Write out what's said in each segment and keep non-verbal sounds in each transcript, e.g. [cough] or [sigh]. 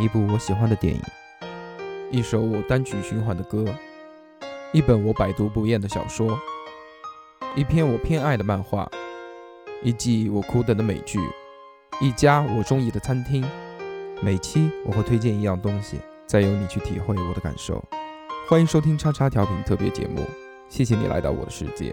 一部我喜欢的电影，一首我单曲循环的歌，一本我百读不厌的小说，一篇我偏爱的漫画，一季我苦等的美剧，一家我中意的餐厅。每期我会推荐一样东西，再由你去体会我的感受。欢迎收听叉叉调频特别节目，谢谢你来到我的世界。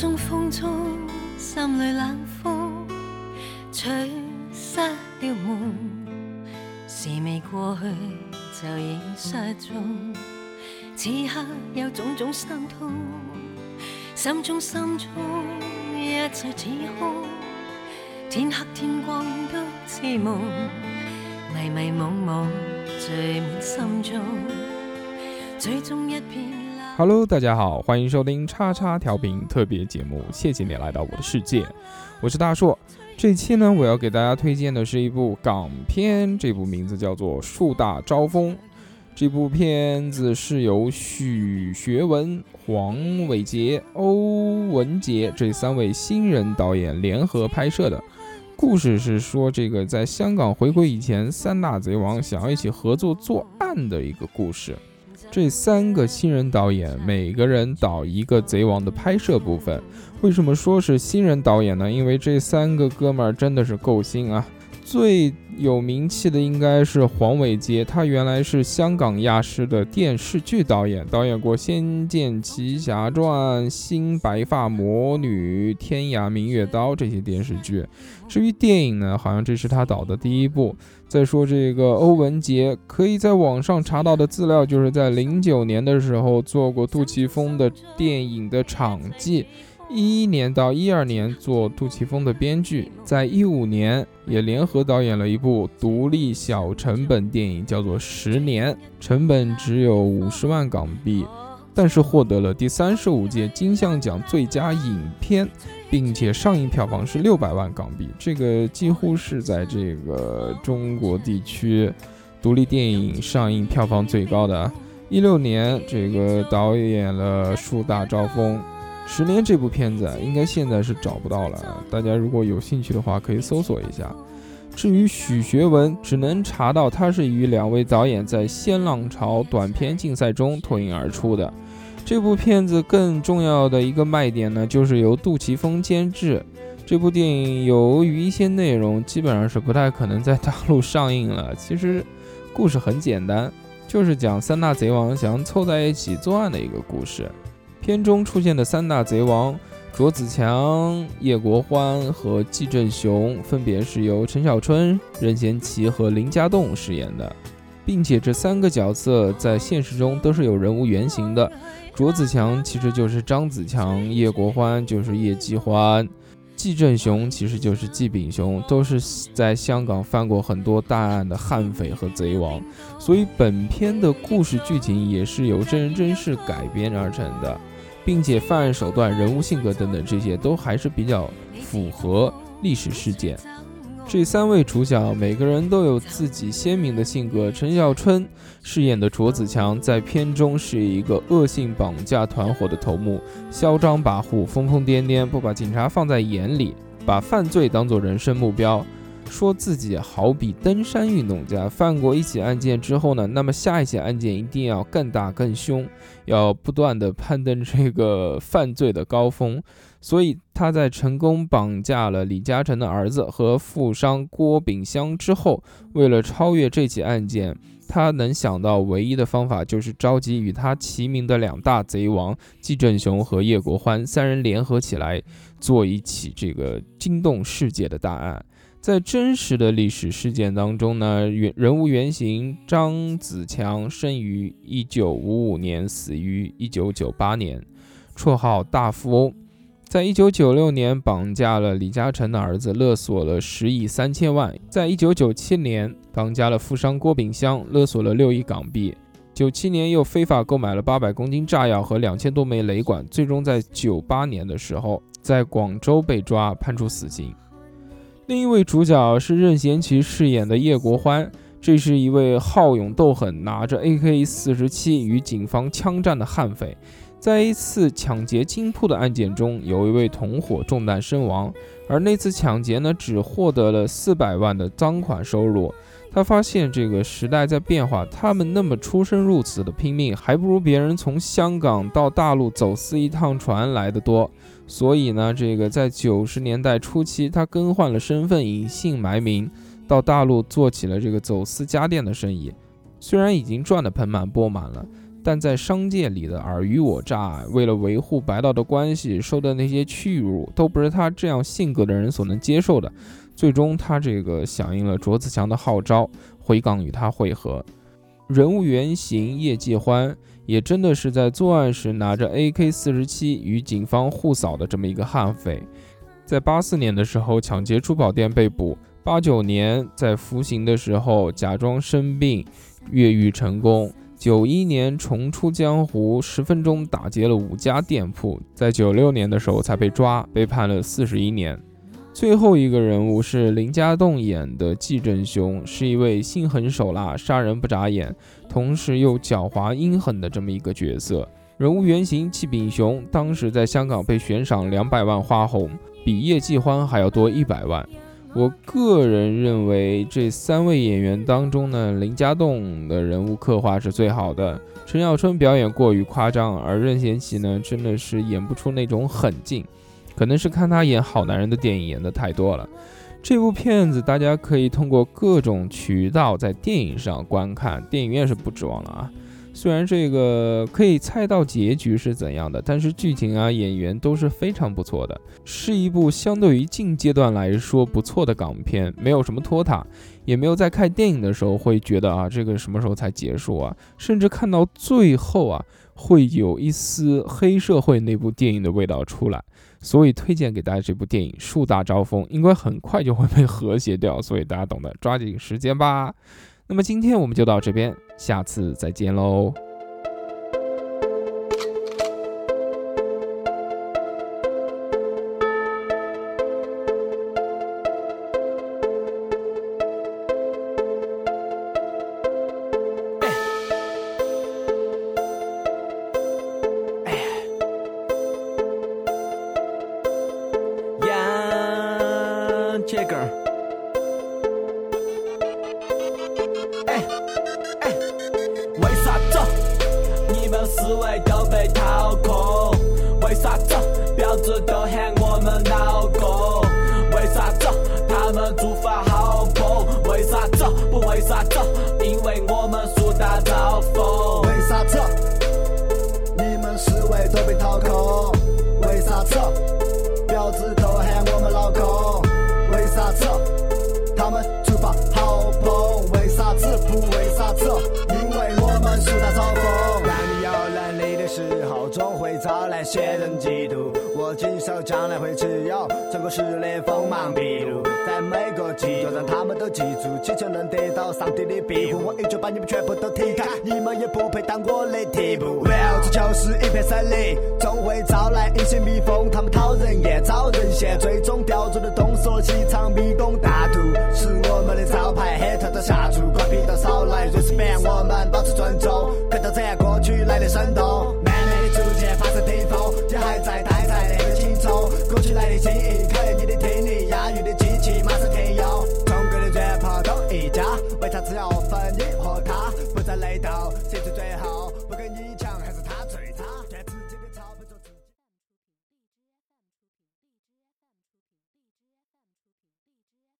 中风中，心里冷风吹失了梦，事未过去就已失踪。此刻有种种心痛，心中心中一切似空，天黑天光都似梦，迷迷惘惘聚满心中，最终一片。Hello，大家好，欢迎收听叉叉调频特别节目，谢谢你来到我的世界，我是大硕。这期呢，我要给大家推荐的是一部港片，这部名字叫做《树大招风》。这部片子是由许学文、黄伟杰、欧文杰这三位新人导演联合拍摄的。故事是说，这个在香港回归以前，三大贼王想要一起合作作案的一个故事。这三个新人导演，每个人导一个贼王的拍摄部分。为什么说是新人导演呢？因为这三个哥们儿真的是够新啊！最有名气的应该是黄伟杰，他原来是香港亚视的电视剧导演，导演过《仙剑奇侠传》《新白发魔女》《天涯明月刀》这些电视剧。至于电影呢，好像这是他导的第一部。再说这个欧文杰，可以在网上查到的资料，就是在零九年的时候做过杜琪峰的电影的场记，一一年到一二年做杜琪峰的编剧，在一五年也联合导演了一部独立小成本电影，叫做《十年》，成本只有五十万港币，但是获得了第三十五届金像奖最佳影片。并且上映票房是六百万港币，这个几乎是在这个中国地区独立电影上映票房最高的。一六年，这个导演了《树大招风》，十年这部片子应该现在是找不到了，大家如果有兴趣的话可以搜索一下。至于许学文，只能查到他是与两位导演在新浪潮短片竞赛中脱颖而出的。这部片子更重要的一个卖点呢，就是由杜琪峰监制。这部电影由于一些内容基本上是不太可能在大陆上映了。其实故事很简单，就是讲三大贼王想凑在一起作案的一个故事。片中出现的三大贼王卓子强、叶国欢和季振雄，分别是由陈小春、任贤齐和林家栋饰演的，并且这三个角色在现实中都是有人物原型的。卓子强其实就是张子强，叶国欢就是叶继欢，季振雄其实就是季炳雄，都是在香港犯过很多大案的悍匪和贼王，所以本片的故事剧情也是由真人真事改编而成的，并且犯案手段、人物性格等等这些都还是比较符合历史事件。这三位主角每个人都有自己鲜明的性格。陈小春饰演的卓子强在片中是一个恶性绑架团伙的头目，嚣张跋扈、疯疯癫癫，不把警察放在眼里，把犯罪当作人生目标。说自己好比登山运动家，犯过一起案件之后呢，那么下一起案件一定要更大更凶，要不断的攀登这个犯罪的高峰。所以他在成功绑架了李嘉诚的儿子和富商郭炳湘之后，为了超越这起案件，他能想到唯一的方法就是召集与他齐名的两大贼王季正雄和叶国欢三人联合起来，做一起这个惊动世界的大案。在真实的历史事件当中呢，原人物原型张子强生于一九五五年，死于一九九八年，绰号大富翁。在一九九六年绑架了李嘉诚的儿子，勒索了十亿三千万；在一九九七年绑架了富商郭炳湘，勒索了六亿港币；九七年又非法购买了八百公斤炸药和两千多枚雷管，最终在九八年的时候在广州被抓，判处死刑。另一位主角是任贤齐饰演的叶国欢，这是一位好勇斗狠、拿着 AK 四十七与警方枪战的悍匪。在一次抢劫金铺的案件中，有一位同伙中弹身亡，而那次抢劫呢，只获得了四百万的赃款收入。他发现这个时代在变化，他们那么出生入死的拼命，还不如别人从香港到大陆走私一趟船来的多。所以呢，这个在九十年代初期，他更换了身份，隐姓埋名，到大陆做起了这个走私家电的生意。虽然已经赚得盆满钵满了。但在商界里的尔虞我诈，为了维护白道的关系，受的那些屈辱，都不是他这样性格的人所能接受的。最终，他这个响应了卓子强的号召，回港与他会合。人物原型叶继欢，也真的是在作案时拿着 AK 四十七与警方互扫的这么一个悍匪。在八四年的时候抢劫珠宝店被捕，八九年在服刑的时候假装生病，越狱成功。九一年重出江湖，十分钟打劫了五家店铺，在九六年的时候才被抓，被判了四十一年。最后一个人物是林家栋演的季正雄，是一位心狠手辣、杀人不眨眼，同时又狡猾阴狠的这么一个角色。人物原型季炳雄当时在香港被悬赏两百万花红，比叶继欢还要多一百万。我个人认为，这三位演员当中呢，林家栋的人物刻画是最好的。陈小春表演过于夸张，而任贤齐呢，真的是演不出那种狠劲。可能是看他演好男人的电影演的太多了。这部片子大家可以通过各种渠道在电影上观看，电影院是不指望了啊。虽然这个可以猜到结局是怎样的，但是剧情啊、演员都是非常不错的，是一部相对于近阶段来说不错的港片，没有什么拖沓，也没有在看电影的时候会觉得啊这个什么时候才结束啊，甚至看到最后啊会有一丝黑社会那部电影的味道出来，所以推荐给大家这部电影《树大招风》，应该很快就会被 [laughs] 和谐掉，所以大家懂得，抓紧时间吧。那么今天我们就到这边，下次再见喽。思不为啥子？因为我们树大招风。总会招来些人嫉妒，我谨守将来会持有中国实力锋芒毕露，在每个季度让他们都记住，祈求能得到上帝的庇护。我一脚把你们全部都踢开，你们也不配当我的替补。Well，这就是一片森林，总会招来一些蜜蜂，他们讨人厌，招人嫌，最终叼住的东西气场迷宫 J-G-E